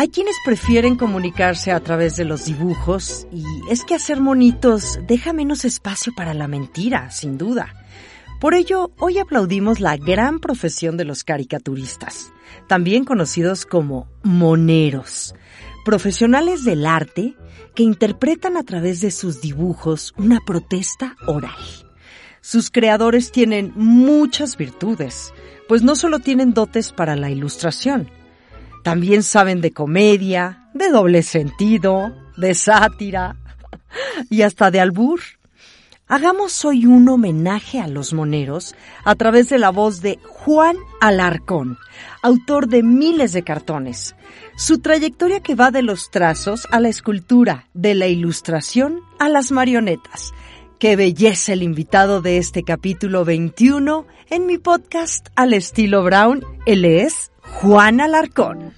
Hay quienes prefieren comunicarse a través de los dibujos y es que hacer monitos deja menos espacio para la mentira, sin duda. Por ello, hoy aplaudimos la gran profesión de los caricaturistas, también conocidos como moneros, profesionales del arte que interpretan a través de sus dibujos una protesta oral. Sus creadores tienen muchas virtudes, pues no solo tienen dotes para la ilustración, también saben de comedia, de doble sentido, de sátira y hasta de albur. Hagamos hoy un homenaje a los moneros a través de la voz de Juan Alarcón, autor de miles de cartones. Su trayectoria que va de los trazos a la escultura, de la ilustración a las marionetas. Qué belleza el invitado de este capítulo 21 en mi podcast al estilo Brown. Él es Juan Alarcón.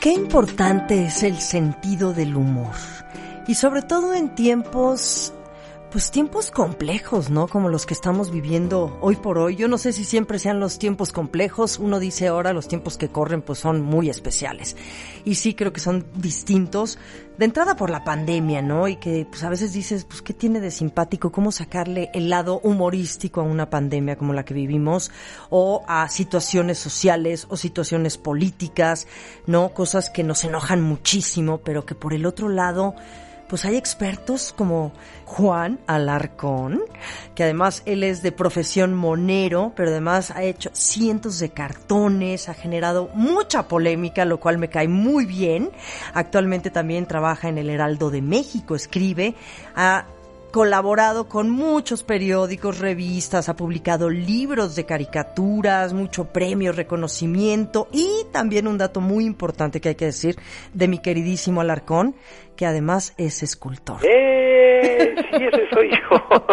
Qué importante es el sentido del humor. Y sobre todo en tiempos pues tiempos complejos, ¿no? Como los que estamos viviendo hoy por hoy. Yo no sé si siempre sean los tiempos complejos. Uno dice ahora los tiempos que corren pues son muy especiales. Y sí creo que son distintos. De entrada por la pandemia, ¿no? Y que pues a veces dices, pues qué tiene de simpático, cómo sacarle el lado humorístico a una pandemia como la que vivimos o a situaciones sociales o situaciones políticas, ¿no? Cosas que nos enojan muchísimo, pero que por el otro lado pues hay expertos como Juan Alarcón, que además él es de profesión monero, pero además ha hecho cientos de cartones, ha generado mucha polémica, lo cual me cae muy bien. Actualmente también trabaja en el Heraldo de México, escribe, ha colaborado con muchos periódicos, revistas, ha publicado libros de caricaturas, mucho premio, reconocimiento y también un dato muy importante que hay que decir de mi queridísimo Alarcón, que además es escultor. ¡Eh! Sí, ese soy yo.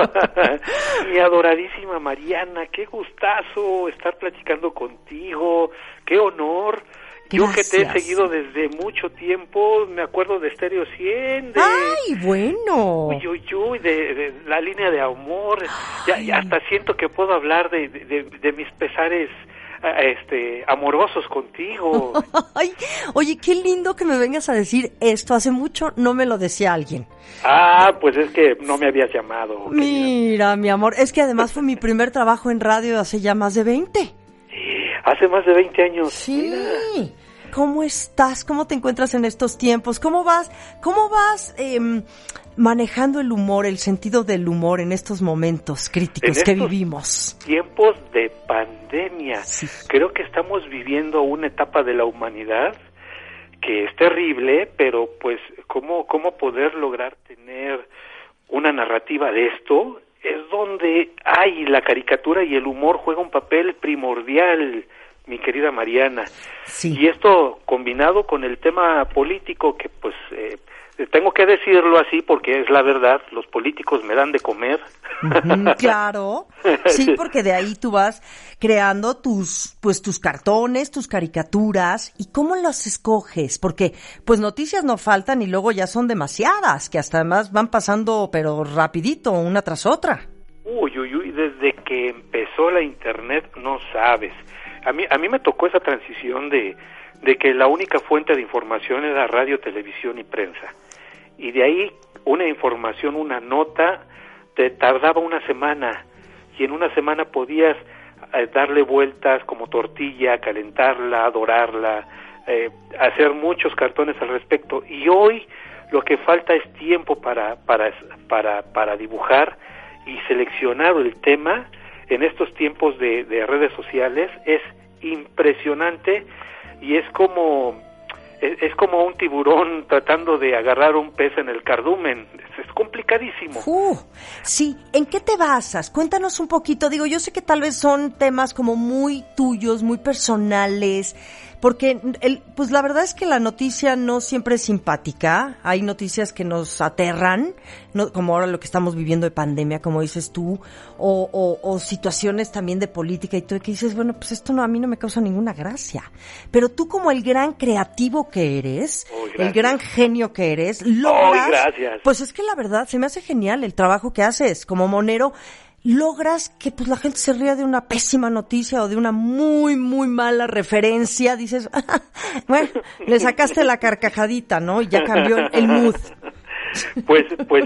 mi adoradísima Mariana, qué gustazo estar platicando contigo, qué honor. Yo que te he seguido desde mucho tiempo, me acuerdo de Stereo 100, de... ¡Ay, bueno! Uy, uy, uy, de, de la línea de amor. Ya, ya, hasta siento que puedo hablar de mis pesares este amorosos contigo. Ay, oye, qué lindo que me vengas a decir esto. Hace mucho no me lo decía alguien. Ah, pues es que no me habías llamado. Mira, mi amor, es que además fue mi primer trabajo en radio hace ya más de 20. Hace más de 20 años. Sí. Mira. ¿Cómo estás? ¿Cómo te encuentras en estos tiempos? ¿Cómo vas? ¿Cómo vas eh, manejando el humor, el sentido del humor en estos momentos críticos en que vivimos? Tiempos de pandemia. Sí. Creo que estamos viviendo una etapa de la humanidad que es terrible, pero pues cómo cómo poder lograr tener una narrativa de esto es donde hay la caricatura y el humor juega un papel primordial mi querida Mariana. Sí. Y esto combinado con el tema político, que pues eh, tengo que decirlo así porque es la verdad, los políticos me dan de comer. claro, sí, porque de ahí tú vas creando tus, pues tus cartones, tus caricaturas, y cómo las escoges, porque pues noticias no faltan y luego ya son demasiadas, que hasta además van pasando pero rapidito, una tras otra. Uy, uy, uy, desde que empezó la internet no sabes a mí, a mí me tocó esa transición de, de que la única fuente de información era radio, televisión y prensa. Y de ahí una información, una nota, te tardaba una semana y en una semana podías eh, darle vueltas como tortilla, calentarla, dorarla, eh, hacer muchos cartones al respecto. Y hoy lo que falta es tiempo para, para, para, para dibujar y seleccionado el tema en estos tiempos de, de redes sociales es impresionante y es como es, como un tiburón tratando de agarrar un pez en el cardumen. Es, complicadísimo. Uh, sí, ¿en qué te basas? Cuéntanos un poquito. Digo, yo sé que tal vez son temas como muy tuyos, muy personales, porque el, pues la verdad es que la noticia no siempre es simpática, hay noticias que nos aterran, no, como ahora lo que estamos viviendo de pandemia, como dices tú, o, o, situaciones también de política y tú que dices, bueno, pues esto no a mí no me causa ninguna gracia, pero tú como el gran creativo que eres, el gran genio que eres, logras, pues es que la verdad se me hace genial el trabajo que haces. Como monero logras que pues la gente se ría de una pésima noticia o de una muy muy mala referencia, dices, bueno, le sacaste la carcajadita, ¿no? Y ya cambió el mood. Pues pues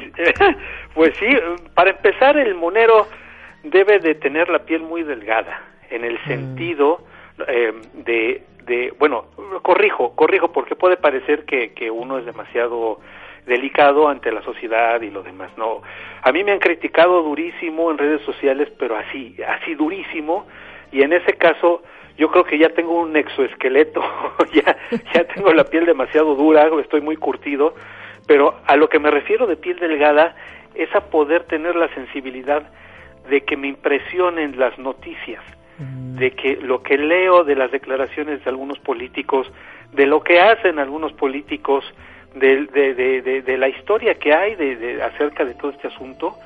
pues sí, para empezar el monero debe de tener la piel muy delgada en el mm. sentido eh, de de bueno, corrijo, corrijo porque puede parecer que que uno es demasiado delicado ante la sociedad y lo demás. No, a mí me han criticado durísimo en redes sociales, pero así, así durísimo, y en ese caso yo creo que ya tengo un exoesqueleto, ya, ya tengo la piel demasiado dura, estoy muy curtido, pero a lo que me refiero de piel delgada es a poder tener la sensibilidad de que me impresionen las noticias, mm. de que lo que leo de las declaraciones de algunos políticos, de lo que hacen algunos políticos, de, de, de, la historia que hay de, acerca de todo este asunto,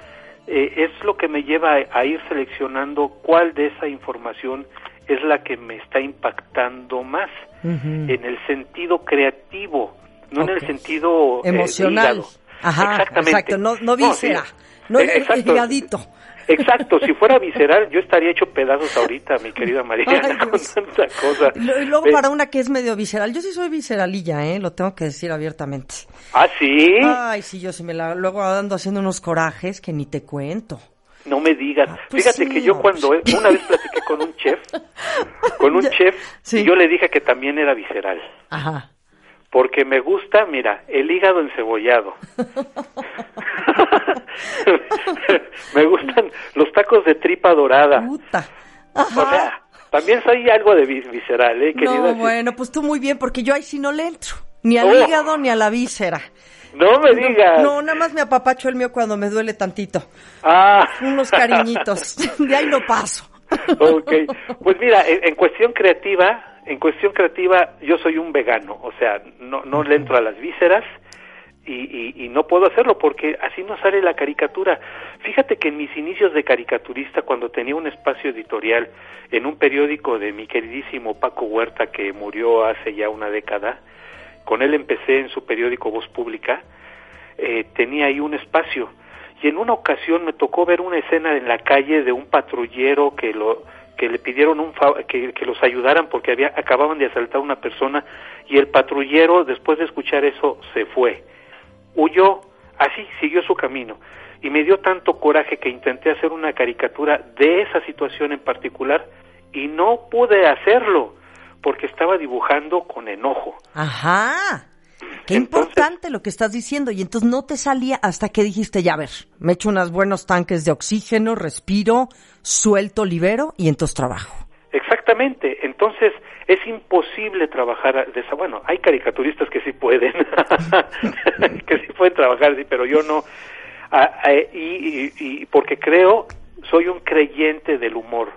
eh, es lo que me lleva a, ir seleccionando cuál de esa información es la que me está impactando más, en el sentido creativo, no en el sentido eh, emocional. Ajá, Exactamente. Exacto, no, no víscera, no, eh, Exacto, si fuera visceral, yo estaría hecho pedazos ahorita, mi querida María, con tanta cosa. Y luego para una que es medio visceral, yo sí soy visceralilla, ¿eh? Lo tengo que decir abiertamente. ¿Ah, sí? Ay, sí, yo sí me la... Luego ando haciendo unos corajes que ni te cuento. No me digas. Ah, pues Fíjate que yo cuando una vez platiqué con un chef, con un chef, y yo le dije que también era visceral. Ajá porque me gusta, mira, el hígado encebollado. me gustan los tacos de tripa dorada. Puta. O sea, también soy algo de visceral, ¿eh? No, bueno, pues tú muy bien, porque yo ahí sí no le entro. Ni al oh. hígado ni a la víscera. No me digas. No, nada más me apapacho el mío cuando me duele tantito. Ah. Unos cariñitos. De ahí lo paso. Ok. Pues mira, en cuestión creativa, en cuestión creativa yo soy un vegano, o sea, no, no le entro a las vísceras y, y, no puedo hacerlo porque así no sale la caricatura. Fíjate que en mis inicios de caricaturista, cuando tenía un espacio editorial en un periódico de mi queridísimo Paco Huerta que murió hace ya una década, con él empecé en su periódico Voz Pública, eh, tenía ahí un espacio y en una ocasión me tocó ver una escena en la calle de un patrullero que lo que le pidieron un que, que, los ayudaran porque había, acababan de asaltar a una persona y el patrullero después de escuchar eso se fue, huyó, así siguió su camino y me dio tanto coraje que intenté hacer una caricatura de esa situación en particular y no pude hacerlo porque estaba dibujando con enojo. Ajá. Qué importante lo que estás diciendo. Y entonces no te salía hasta que dijiste, ya a ver, me echo unos buenos tanques de oxígeno, respiro, suelto, libero y entonces trabajo. Exactamente. Entonces es imposible trabajar de esa. Bueno, hay caricaturistas que sí pueden, que sí pueden trabajar así, pero yo no. Ah, ah, y, y porque creo, soy un creyente del humor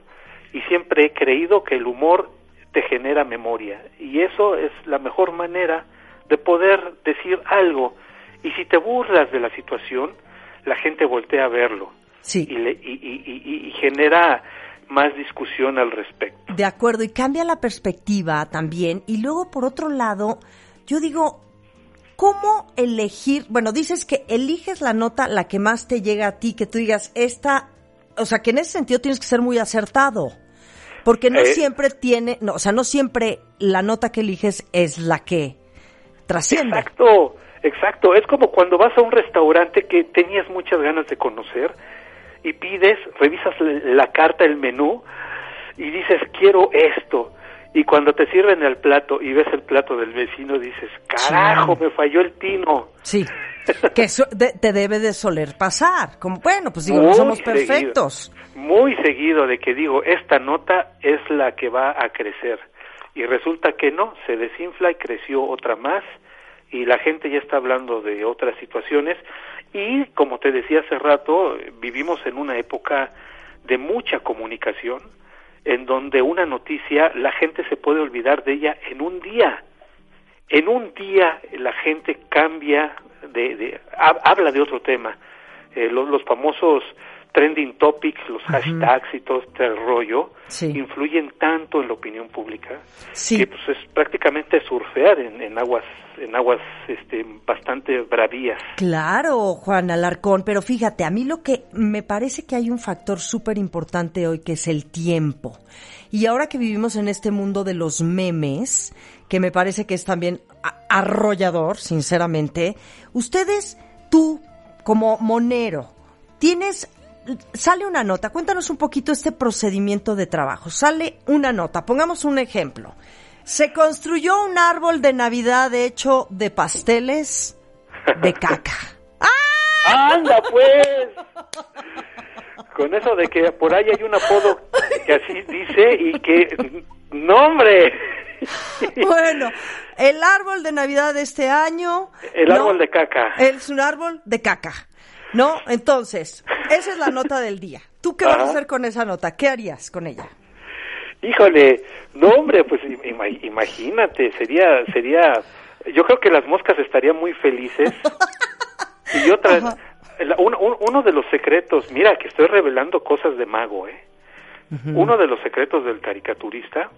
y siempre he creído que el humor te genera memoria y eso es la mejor manera de poder decir algo. Y si te burlas de la situación, la gente voltea a verlo. Sí. Y, y, y, genera más discusión al respecto. De acuerdo, y cambia la perspectiva también. Y luego, por otro lado, yo digo, ¿cómo elegir? Bueno, dices que eliges la nota la que más te llega a ti, que tú digas, esta, o sea, que en ese sentido tienes que ser muy acertado. Porque no eh. siempre tiene, no, o sea, no siempre la nota que eliges es la que Exacto, exacto. Es como cuando vas a un restaurante que tenías muchas ganas de conocer y pides, revisas la carta, el menú y dices, quiero esto. Y cuando te sirven el plato y ves el plato del vecino, dices, carajo, me falló el tino. Sí. que eso de- te debe de soler pasar. Como, bueno, pues digo, no somos seguido. perfectos. Muy seguido de que digo, esta nota es la que va a crecer. Y resulta que no, se desinfla y creció otra más y la gente ya está hablando de otras situaciones y como te decía hace rato, vivimos en una época de mucha comunicación en donde una noticia la gente se puede olvidar de ella en un día. En un día la gente cambia de, de hab- habla de otro tema. Eh, los famosos trending topics, los hashtags y todo este rollo Sí. influyen tanto en la opinión pública Sí. que pues es prácticamente surfear en, en aguas en aguas este bastante bravías. Claro, Juan Alarcón, pero fíjate, a mí lo que me parece que hay un factor súper importante hoy que es el tiempo. Y ahora que vivimos en este mundo de los memes, que me parece que es también arrollador, sinceramente, ustedes, tú, como monero, tienes, sale una nota, cuéntanos un poquito este procedimiento de trabajo. Sale una nota, pongamos un ejemplo. Se construyó un árbol de Navidad hecho de pasteles de caca. ¡Anda pues! Con eso de que por ahí hay un apodo que así dice y que no hombre. Bueno, el árbol de Navidad de este año. El ¿no? árbol de caca. Es un árbol de caca. ¿No? Entonces, esa es la nota del día. ¿Tú qué vas a hacer con esa nota? ¿Qué harías con ella? Híjole, no hombre, pues ima- imagínate, sería sería yo creo que las moscas estarían muy felices. Y otra un- un- uno de los secretos, mira que estoy revelando cosas de mago, ¿eh? Uno de los secretos del caricaturista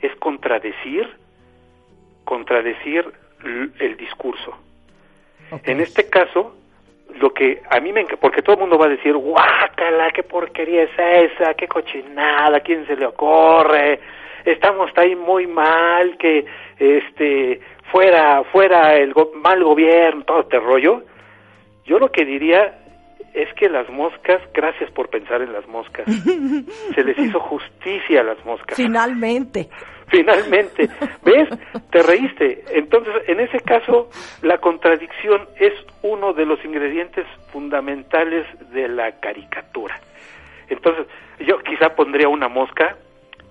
es contradecir contradecir el discurso. En este caso, lo que a mí me porque todo el mundo va a decir, guácala, qué porquería es esa, qué cochinada, quién se le ocurre, estamos ahí muy mal, que este fuera fuera el mal gobierno, todo este rollo. Yo lo que diría es que las moscas, gracias por pensar en las moscas, se les hizo justicia a las moscas. Finalmente. Finalmente, ¿ves? Te reíste. Entonces, en ese caso, la contradicción es uno de los ingredientes fundamentales de la caricatura. Entonces, yo quizá pondría una mosca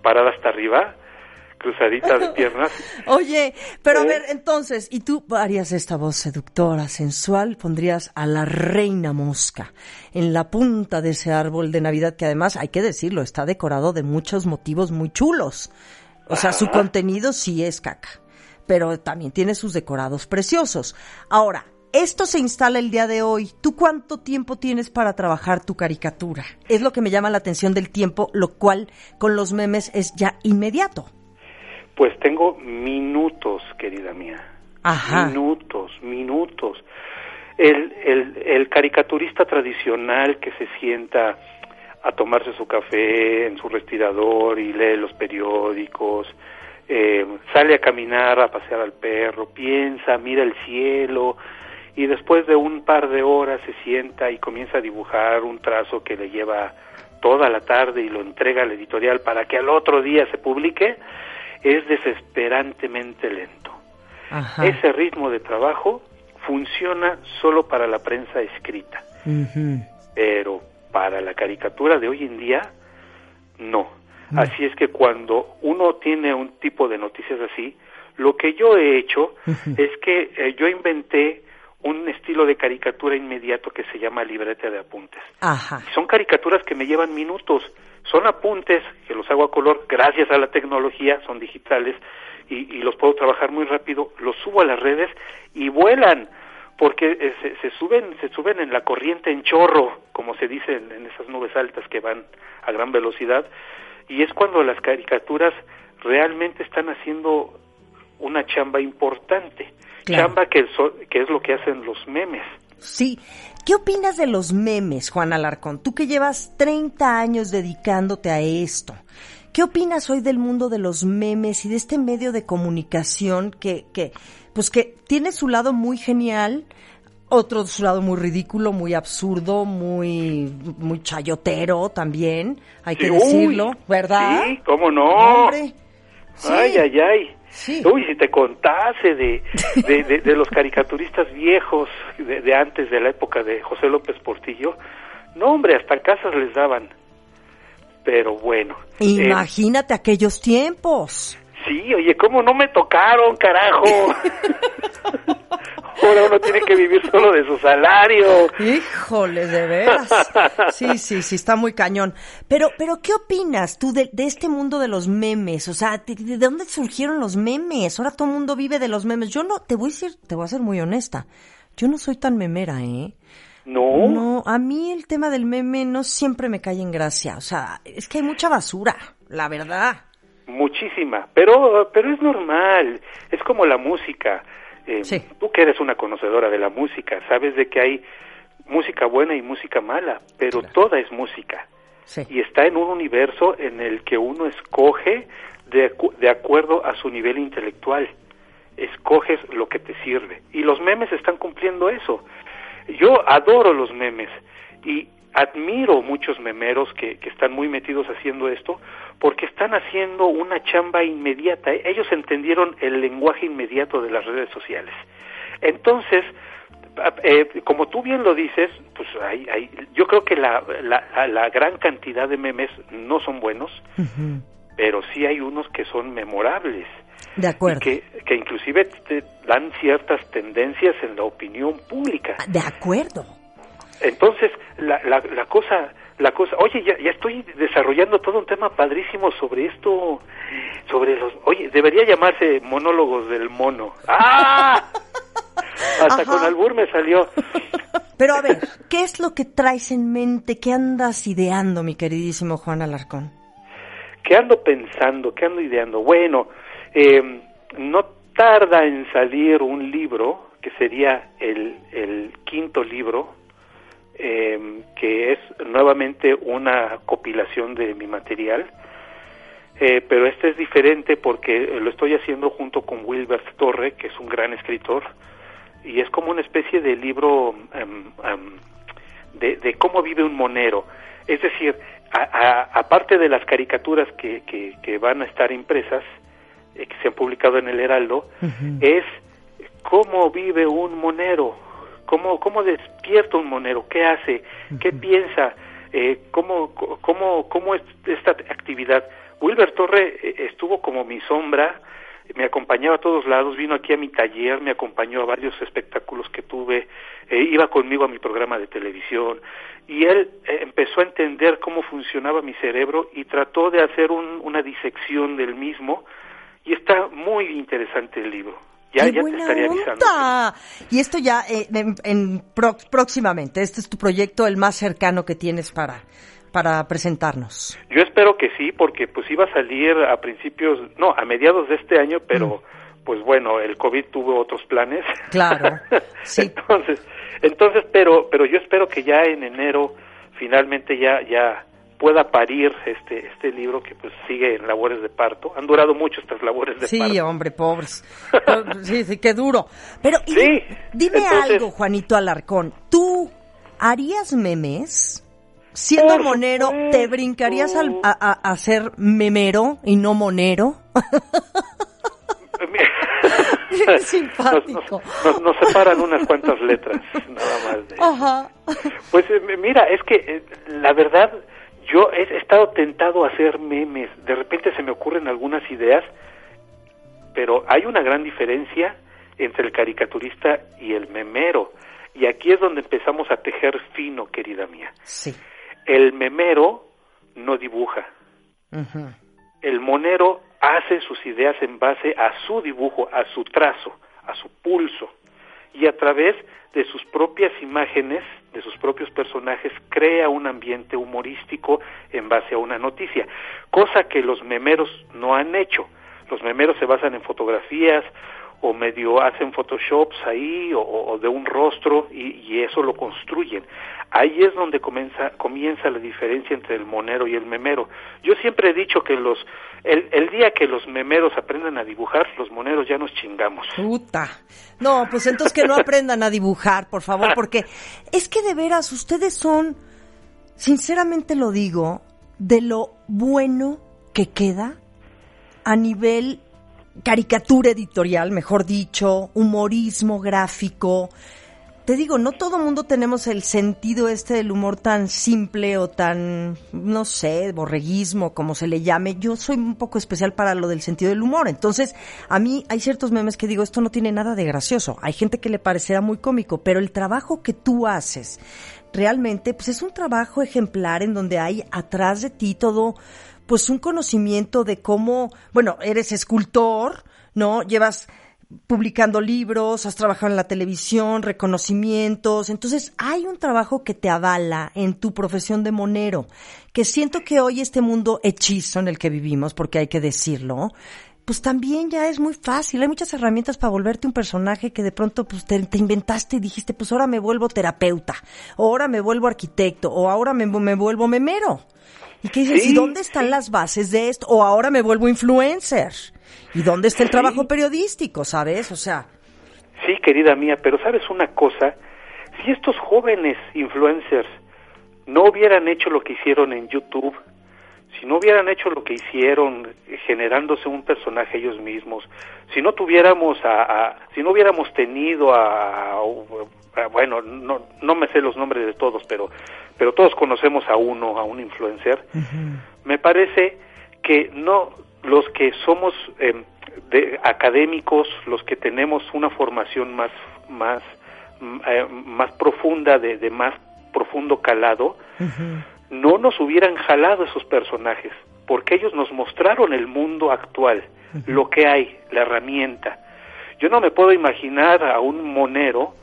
parada hasta arriba, cruzadita de piernas. Oye, pero a ¿Eh? ver, entonces, ¿y tú harías esta voz seductora, sensual? Pondrías a la reina mosca en la punta de ese árbol de Navidad que además, hay que decirlo, está decorado de muchos motivos muy chulos. O sea, su contenido sí es caca, pero también tiene sus decorados preciosos. Ahora, esto se instala el día de hoy. ¿Tú cuánto tiempo tienes para trabajar tu caricatura? Es lo que me llama la atención del tiempo, lo cual con los memes es ya inmediato. Pues tengo minutos, querida mía. Ajá. Minutos, minutos. El, el, el caricaturista tradicional que se sienta a tomarse su café en su respirador y lee los periódicos, eh, sale a caminar, a pasear al perro, piensa, mira el cielo y después de un par de horas se sienta y comienza a dibujar un trazo que le lleva toda la tarde y lo entrega al editorial para que al otro día se publique, es desesperantemente lento. Ajá. Ese ritmo de trabajo funciona solo para la prensa escrita, pero para la caricatura de hoy en día, no. Así es que cuando uno tiene un tipo de noticias así, lo que yo he hecho es que eh, yo inventé un estilo de caricatura inmediato que se llama libreta de apuntes. Ajá. Son caricaturas que me llevan minutos, son apuntes que los hago a color gracias a la tecnología, son digitales y, y los puedo trabajar muy rápido, los subo a las redes y vuelan porque eh, se, se suben se suben en la corriente en chorro, como se dice en, en esas nubes altas que van a gran velocidad y es cuando las caricaturas realmente están haciendo una chamba importante, Claro. chamba que, so- que es lo que hacen los memes. Sí. ¿Qué opinas de los memes, Juan Alarcón? Tú que llevas 30 años dedicándote a esto. ¿Qué opinas hoy del mundo de los memes y de este medio de comunicación que, que, pues que tiene su lado muy genial, otro su lado muy ridículo, muy absurdo, muy, muy chayotero también, hay que uy, decirlo, ¿verdad? Sí, cómo no. Hombre. Sí. Ay, ay, ay. Uy, si te contase de, de, los caricaturistas viejos de, antes de la época de José López Portillo, no hombre, hasta casas les daban. Pero bueno. Eh, Imagínate aquellos tiempos. Sí, oye, ¿cómo no me tocaron, carajo? Ahora uno tiene que vivir solo de su salario. Híjole, de veras. Sí, sí, sí, está muy cañón. Pero, pero, ¿qué opinas tú de, este mundo de los memes? O sea, ¿de, dónde surgieron los memes? Ahora todo el mundo vive de los memes. Yo no, te voy a decir, te voy a ser muy honesta. Yo no soy tan memera, ¿eh? No. No, a mí el tema del meme no siempre me cae en gracia. O sea, es que hay mucha basura, la verdad. Muchísima, pero, pero es normal. Es como la música eh, tú que eres una conocedora de la música, sabes de que hay música buena y música mala, pero toda es música. Y está en un universo en el que uno escoge de, de acuerdo a su nivel intelectual. Escoges lo que te sirve. Y los memes están cumpliendo eso. Yo adoro los memes y admiro muchos memeros que, que están muy metidos haciendo esto porque están haciendo una chamba inmediata. Ellos entendieron el lenguaje inmediato de las redes sociales. Entonces, eh, como tú bien lo dices, pues hay, hay, yo creo que la, la, la, gran cantidad de memes no son buenos, pero sí hay unos que son memorables. De acuerdo. que, que inclusive te dan ciertas tendencias en la opinión pública. De acuerdo. Entonces, la, la, la cosa la cosa, oye, ya, ya estoy desarrollando todo un tema padrísimo sobre esto, sobre los, oye, debería llamarse monólogos del mono. ¡Ah! Hasta con albur me salió. Pero a ver, ¿qué es lo que traes en mente? ¿Qué andas ideando, mi queridísimo Juan Alarcón? ¿Qué ando pensando? ¿Qué ando ideando? Bueno, eh, no tarda en salir un libro que sería el, el quinto libro eh, que es nuevamente una compilación de mi material, eh, pero este es diferente porque lo estoy haciendo junto con Wilbert Torre, que es un gran escritor, y es como una especie de libro em, em, de, cómo vive un monero. Es decir, aparte de las caricaturas que, que, van a estar impresas, eh, que se han publicado en el Heraldo, es cómo vive un monero, cómo, cómo despierta un monero, qué hace, qué piensa, eh, cómo, cómo, cómo es esta actividad. Wilber Torre eh, estuvo como mi sombra, me acompañaba a todos lados, vino aquí a mi taller, me acompañó a varios espectáculos que tuve, eh, iba conmigo a mi programa de televisión y él empezó a entender cómo funcionaba mi cerebro y trató de hacer una disección del mismo y está muy interesante el libro. Ya, ya te estaría avisando. Y esto ya eh, en, próximamente, este es tu proyecto el más cercano que tienes para para presentarnos. Yo espero que sí, porque pues iba a salir a principios, no, a mediados de este año, pero mm. pues bueno, el COVID tuvo otros planes. Claro. Sí. entonces, entonces, pero pero yo espero que ya en enero finalmente ya ya pueda parir este este libro que pues sigue en labores de parto. Han durado mucho estas labores de parto. Sí, hombre, pobres. sí, sí, qué duro. Pero dime algo, Juanito Alarcón. ¿Tú harías memes? Siendo monero, ¿te brincarías a, ser memero y no monero? Simpático. Nos, separan unas cuantas letras, nada más. De... Ajá. Pues eh, mira, es que eh, la verdad yo he estado tentado a hacer memes, de repente se me ocurren algunas ideas, pero hay una gran diferencia entre el caricaturista y el memero. Y aquí es donde empezamos a tejer fino, querida mía. Sí. El memero no dibuja. El monero hace sus ideas en base a su dibujo, a su trazo, a su pulso. Y a través de sus propias imágenes, de sus propios personajes, crea un ambiente humorístico en base a una noticia, cosa que los memeros no han hecho. Los memeros se basan en fotografías o medio hacen photoshops ahí o, de un rostro y, eso lo construyen. Ahí es donde comienza, comienza la diferencia entre el monero y el memero. Yo siempre he dicho que los el, el día que los memeros aprendan a dibujar, los moneros ya nos chingamos. Puta. No, pues entonces que no aprendan a dibujar, por favor, porque es que de veras ustedes son, sinceramente lo digo, de lo bueno que queda a nivel caricatura editorial, mejor dicho, humorismo gráfico. Te digo, no todo mundo tenemos el sentido este del humor tan simple o tan, no sé, borreguismo, como se le llame. Yo soy un poco especial para lo del sentido del humor. Entonces, a mí hay ciertos memes que digo, esto no tiene nada de gracioso. Hay gente que le parecerá muy cómico, pero el trabajo que tú haces, realmente, pues es un trabajo ejemplar en donde hay atrás de ti todo, pues un conocimiento de cómo, bueno, eres escultor, ¿no? Llevas publicando libros, has trabajado en la televisión, reconocimientos, entonces hay un trabajo que te avala en tu profesión de monero, que siento que hoy este mundo hechizo en el que vivimos, porque hay que decirlo, pues también ya es muy fácil, hay muchas herramientas para volverte un personaje que de pronto pues te, inventaste y dijiste, pues ahora me vuelvo terapeuta, o ahora me vuelvo arquitecto, o ahora me, me vuelvo memero. ¿Y qué dices? ¿Y dónde están las bases de esto? O ahora me vuelvo influencer. ¿Y dónde está el trabajo periodístico, sabes? O sea... Sí, querida mía, pero sabes una cosa, si estos jóvenes influencers no hubieran hecho lo que hicieron en YouTube, si no hubieran hecho lo que hicieron generándose un personaje ellos mismos, si no tuviéramos a, si no hubiéramos tenido a, bueno, no, no me sé los nombres de todos, pero pero todos conocemos a uno, a un influencer. Me parece que no los que somos em, de, académicos, los que tenemos una formación más más eh, más profunda de, de, más profundo calado, no nos hubieran jalado esos personajes, porque ellos nos mostraron el mundo actual, lo que hay, la herramienta. Yo no me puedo imaginar a un monero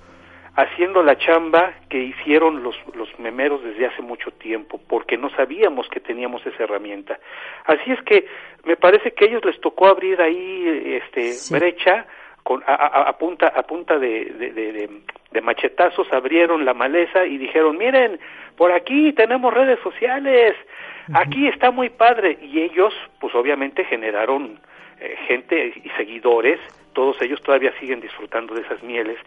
haciendo la chamba que hicieron los, los memeros desde hace mucho tiempo, porque no sabíamos que teníamos esa herramienta. Así es que me parece que a ellos les tocó abrir ahí este brecha con, a, punta, a punta de, de, de, machetazos, abrieron la maleza y dijeron, miren, por aquí tenemos redes sociales, aquí está muy padre. Y ellos, pues obviamente generaron eh, gente y seguidores, todos ellos todavía siguen disfrutando de esas mieles,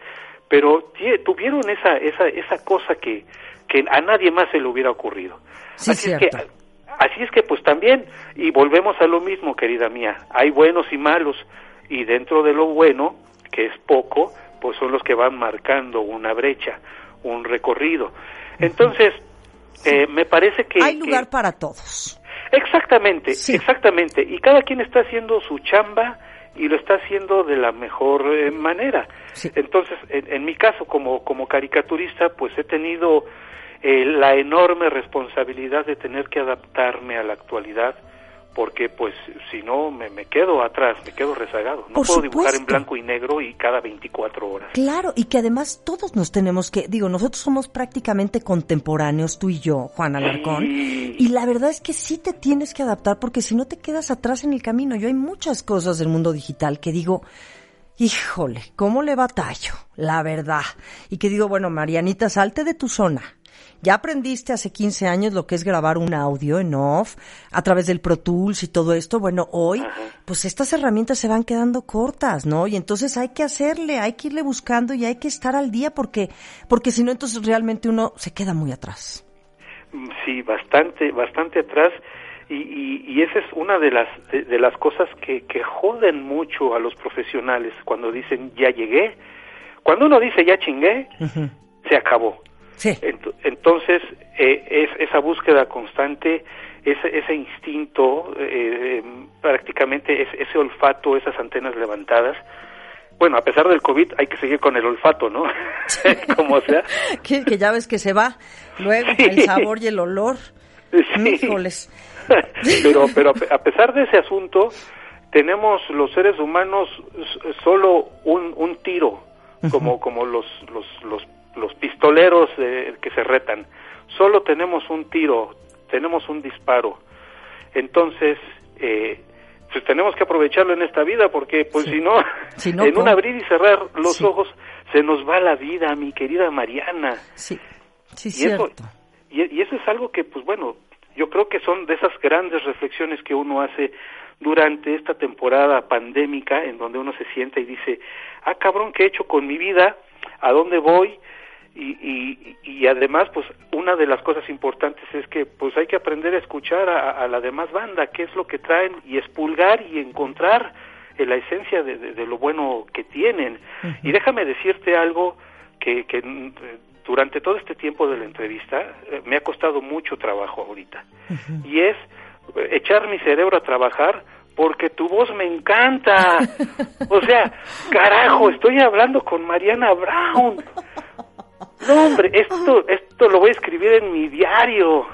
pero tuvieron esa, esa, esa cosa que, que a nadie más se le hubiera ocurrido. así es que así es que pues también y volvemos a lo mismo, querida mía, hay buenos y malos y dentro de lo bueno, que es poco, pues son los que van marcando una brecha, un recorrido. Entonces, eh, me parece que hay lugar para todos. Exactamente, exactamente. Y cada quien está haciendo su chamba y lo está haciendo de la mejor eh, manera. Entonces, en, mi caso, como, como caricaturista, pues he tenido eh, la enorme responsabilidad de tener que adaptarme a la actualidad, porque pues si no me, me quedo atrás, me quedo rezagado. No puedo dibujar en blanco y negro y cada 24 horas. Claro, y que además todos nos tenemos que, digo, nosotros somos prácticamente contemporáneos, tú y yo, Juan Alarcón, y la verdad es que sí te tienes que adaptar porque si no te quedas atrás en el camino. Yo hay muchas cosas del mundo digital que digo, híjole, ¿cómo le batallo? La verdad. Y que digo, bueno, Marianita, salte de tu zona. Ya aprendiste hace 15 años lo que es grabar un audio en off a través del Pro Tools y todo esto. Bueno, hoy, pues estas herramientas se van quedando cortas, ¿no? Y entonces hay que hacerle, hay que irle buscando y hay que estar al día porque, porque si no, entonces realmente uno se queda muy atrás. Sí, bastante, bastante atrás y, y, esa es una de las de, las cosas que, que joden mucho a los profesionales cuando dicen ya llegué cuando uno dice ya chingué se acabó sí. entonces eh, es esa búsqueda constante ese, ese instinto eh, eh, prácticamente es, ese olfato esas antenas levantadas bueno, a pesar del COVID hay que seguir con el olfato, ¿no? Como sea. que, ya ves que se va luego el sabor y el olor. Sí. pero, pero a pesar de ese asunto, tenemos los seres humanos solo un, un tiro, como, como los, los, los, los pistoleros que se retan. Solo tenemos un tiro, tenemos un disparo. Entonces, eh, pues tenemos que aprovecharlo en esta vida porque pues si no, en un abrir y cerrar los ojos se nos va la vida, mi querida Mariana. Sí, sí, y Eso, y, eso es algo que pues bueno, yo creo que son de esas grandes reflexiones que uno hace durante esta temporada pandémica en donde uno se sienta y dice, ah cabrón, ¿qué he hecho con mi vida? ¿A dónde voy? Y, y, y además, pues una de las cosas importantes es que pues hay que aprender a escuchar a, la demás banda, qué es lo que traen y expulgar y encontrar la esencia de, lo bueno que tienen. Y déjame decirte algo que, que mm, durante todo este tiempo de la entrevista eh, me ha costado mucho trabajo ahorita. Y es echar mi cerebro a trabajar porque tu voz me encanta. O sea, carajo, estoy hablando con Mariana Brown. No, hombre, esto, esto lo voy a escribir en mi diario.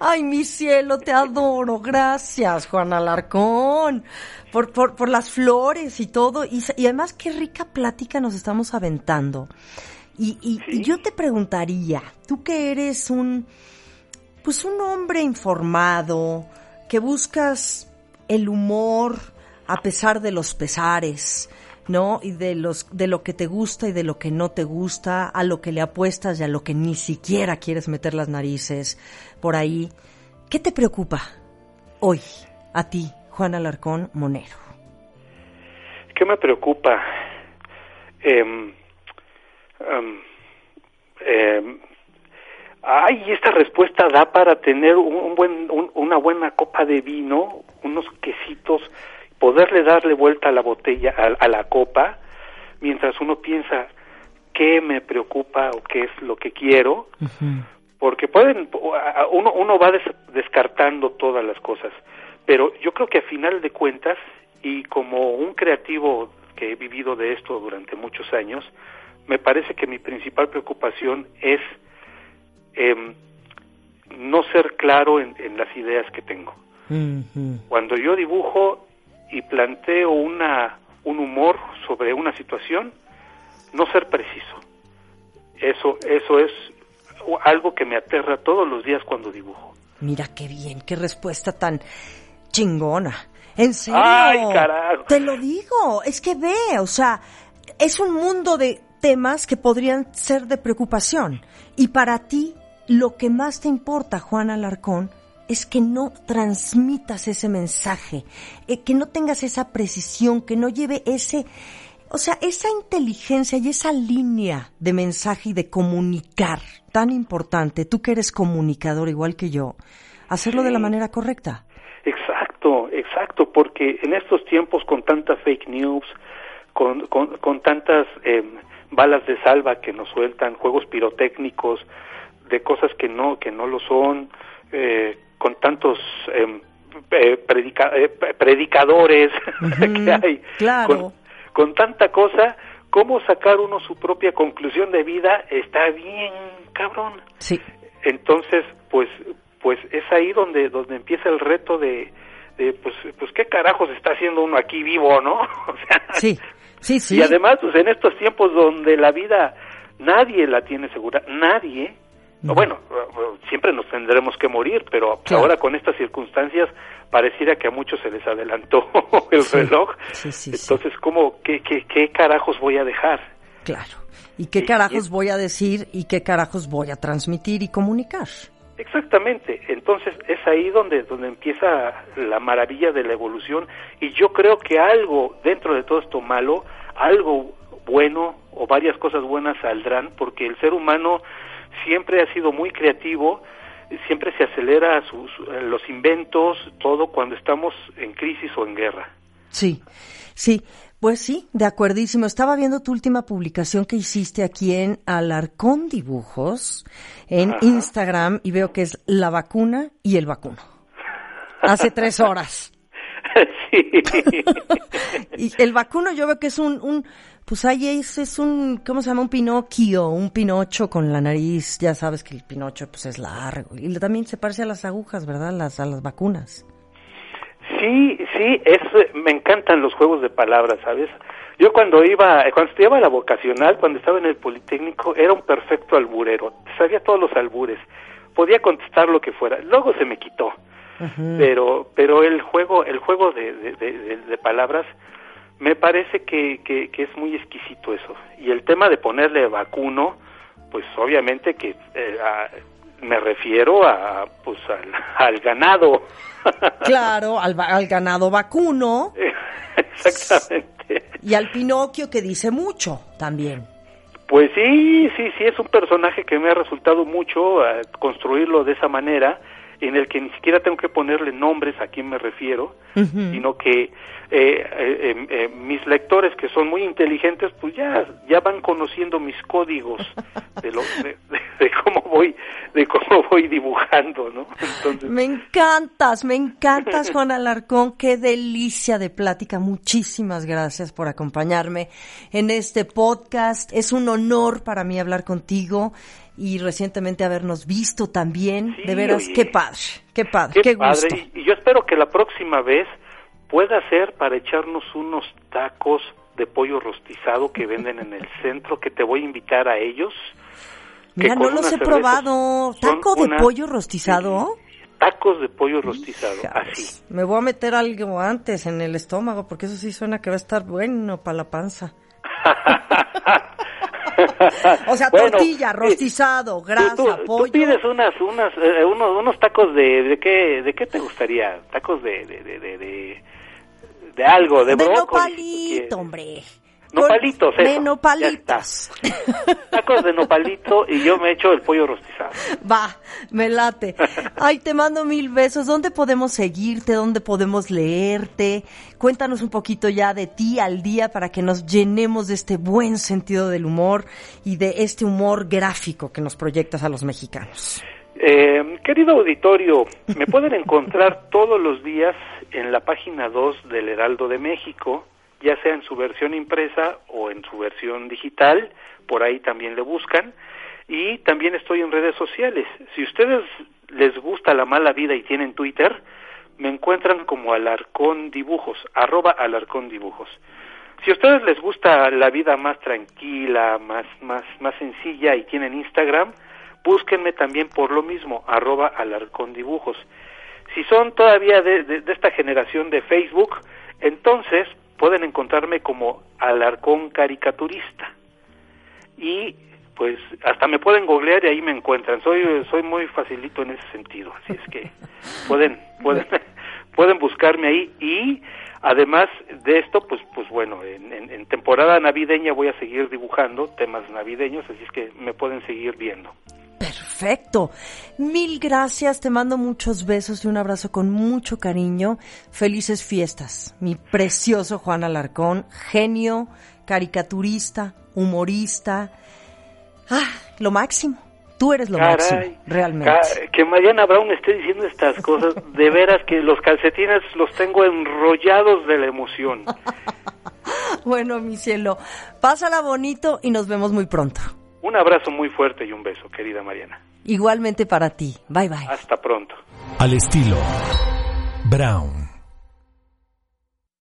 Ay, mi cielo, te adoro. Gracias, Juan Alarcón, por, por, por las flores y todo. Y, y, además, qué rica plática nos estamos aventando. Y, y, yo te preguntaría, tú que eres un, pues un hombre informado, que buscas el humor a pesar de los pesares, ¿no? Y de los de lo que te gusta y de lo que no te gusta, a lo que le apuestas y a lo que ni siquiera quieres meter las narices por ahí. ¿Qué te preocupa hoy a ti, Juan Alarcón Monero? ¿Qué me preocupa? Eh, ay, esta respuesta da para tener un, buen, una buena copa de vino, unos quesitos poderle darle vuelta a la botella, a, la copa, mientras uno piensa qué me preocupa o qué es lo que quiero, porque pueden, uno, uno va descartando todas las cosas, pero yo creo que a final de cuentas, y como un creativo que he vivido de esto durante muchos años, me parece que mi principal preocupación es em, no ser claro en, las ideas que tengo. Cuando yo dibujo, y planteo una, un humor sobre una situación, no ser preciso. Eso, eso es algo que me aterra todos los días cuando dibujo. Mira qué bien, qué respuesta tan chingona. En serio. Ay, carajo. Te lo digo, es que ve, o sea, es un mundo de temas que podrían ser de preocupación. Y para ti, lo que más te importa, Juan Alarcón, es que no transmitas ese mensaje, eh, que no tengas esa precisión, que no lleve ese, o sea, esa inteligencia y esa línea de mensaje y de comunicar tan importante, tú que eres comunicador igual que yo, hacerlo de la manera correcta. Exacto, exacto, porque en estos tiempos con tanta fake news, con, con, tantas em, balas de salva que nos sueltan, juegos pirotécnicos, de cosas que no, que no lo son, eh, con tantos em, eh, eh, predicadores que hay, claro. con, tanta cosa, cómo sacar uno su propia conclusión de vida está bien cabrón. Sí. Entonces, pues, pues es ahí donde donde empieza el reto de, de pues, pues qué carajos está haciendo uno aquí vivo, ¿no? o sea, sí, sí, sí. Y además, pues en estos tiempos donde la vida nadie la tiene segura, nadie bueno, siempre nos tendremos que morir, pero ahora con estas circunstancias pareciera que a muchos se les adelantó el reloj. Entonces, ¿cómo, qué, qué, qué, carajos voy a dejar? Claro. ¿Y qué carajos voy a decir y qué carajos voy a transmitir y comunicar? Exactamente. Entonces, es ahí donde, donde empieza la maravilla de la evolución y yo creo que algo dentro de todo esto malo, algo bueno o varias cosas buenas saldrán porque el ser humano siempre ha sido muy creativo, siempre se acelera sus, los inventos, todo cuando estamos en crisis o en guerra. Sí, sí, pues sí, de acuerdísimo. Estaba viendo tu última publicación que hiciste aquí en Alarcón Dibujos, en Instagram, y veo que es la vacuna y el vacuno. Hace tres horas. Sí. y el vacuno yo veo que es un, un pues ahí es, es un, ¿cómo se llama? Un Pinocchio, un Pinocho con la nariz, ya sabes que el Pinocho pues es largo. Y también se parece a las agujas, ¿verdad? Las, a las vacunas. Sí, sí, es, me encantan los juegos de palabras, ¿sabes? Yo cuando iba, cuando estudiaba la vocacional, cuando estaba en el Politécnico, era un perfecto alburero, sabía todos los albures, podía contestar lo que fuera, luego se me quitó, pero, pero el juego, el juego de, de palabras me parece que, que, es muy exquisito eso. Y el tema de ponerle vacuno, pues obviamente que eh, me refiero a pues al, ganado. Claro, al, al ganado vacuno. Exactamente. Y al Pinocchio que dice mucho también. Pues sí, sí, sí, es un personaje que me ha resultado mucho eh, construirlo de esa manera en el que ni siquiera tengo que ponerle nombres a quién me refiero, sino que eh, eh, em, eh, mis lectores que son muy inteligentes pues ya ya van conociendo mis códigos de, lo, de, cómo voy de cómo voy dibujando, ¿no? Entonces... Me encantas, me encantas Juan Alarcón, qué delicia de plática. Muchísimas gracias por acompañarme en este podcast. Es un honor para mí hablar contigo y recientemente habernos visto también. de veras, qué padre, qué padre, qué, gusto. Y, yo espero que la próxima vez pueda ser para echarnos unos tacos de pollo rostizado que venden en el centro, que te voy a invitar a ellos. Mira, no los he probado. ¿Taco de pollo rostizado? tacos de pollo rostizado, así. Me voy a meter algo antes en el estómago, porque eso sí suena que va a estar bueno para la panza. o sea, tortilla, rostizado, grasa, pollo. Tú pides unas, unas, eh, unos, unos tacos de, de qué, de qué te gustaría? Tacos de, de, de, de, de, algo, de, de brócoli. hombre. Nopalitos, eso. De nopalitos. Tacos de nopalito y yo me echo el pollo rostizado. Va, me late. Ay, te mando mil besos. ¿Dónde podemos seguirte? ¿Dónde podemos leerte? Cuéntanos un poquito ya de ti al día para que nos llenemos de este buen sentido del humor y de este humor gráfico que nos proyectas a los mexicanos. Eh, querido auditorio, me pueden encontrar todos los días en la página 2 del Heraldo de México ya sea en su versión impresa o en su versión digital, por ahí también le buscan. Y también estoy en redes sociales. Si ustedes les gusta la mala vida y tienen Twitter, me encuentran como Alarcón Dibujos, arroba Alarcón Dibujos. Si a ustedes les gusta la vida más tranquila, más, más, más sencilla y tienen Instagram, búsquenme también por lo mismo, arroba Alarcón Dibujos. Si son todavía de, de esta generación de Facebook, entonces pueden encontrarme como Alarcón Caricaturista. Y pues hasta me pueden googlear y ahí me encuentran. Soy soy muy facilito en ese sentido, así es que pueden pueden pueden buscarme ahí y además de esto pues pues bueno en, en, temporada navideña voy a seguir dibujando temas navideños así es que me pueden seguir viendo Perfecto. Mil gracias, te mando muchos besos y un abrazo con mucho cariño. Felices fiestas, mi precioso Juan Alarcón, genio, caricaturista, humorista. Ah, lo máximo. Tú eres lo máximo, realmente. que Mariana Brown esté diciendo estas cosas, de veras que los calcetines los tengo enrollados de la emoción. bueno, mi cielo, pásala bonito y nos vemos muy pronto. Un abrazo muy fuerte y un beso, querida Mariana. Igualmente para ti. Bye bye. Hasta pronto. Al estilo Brown.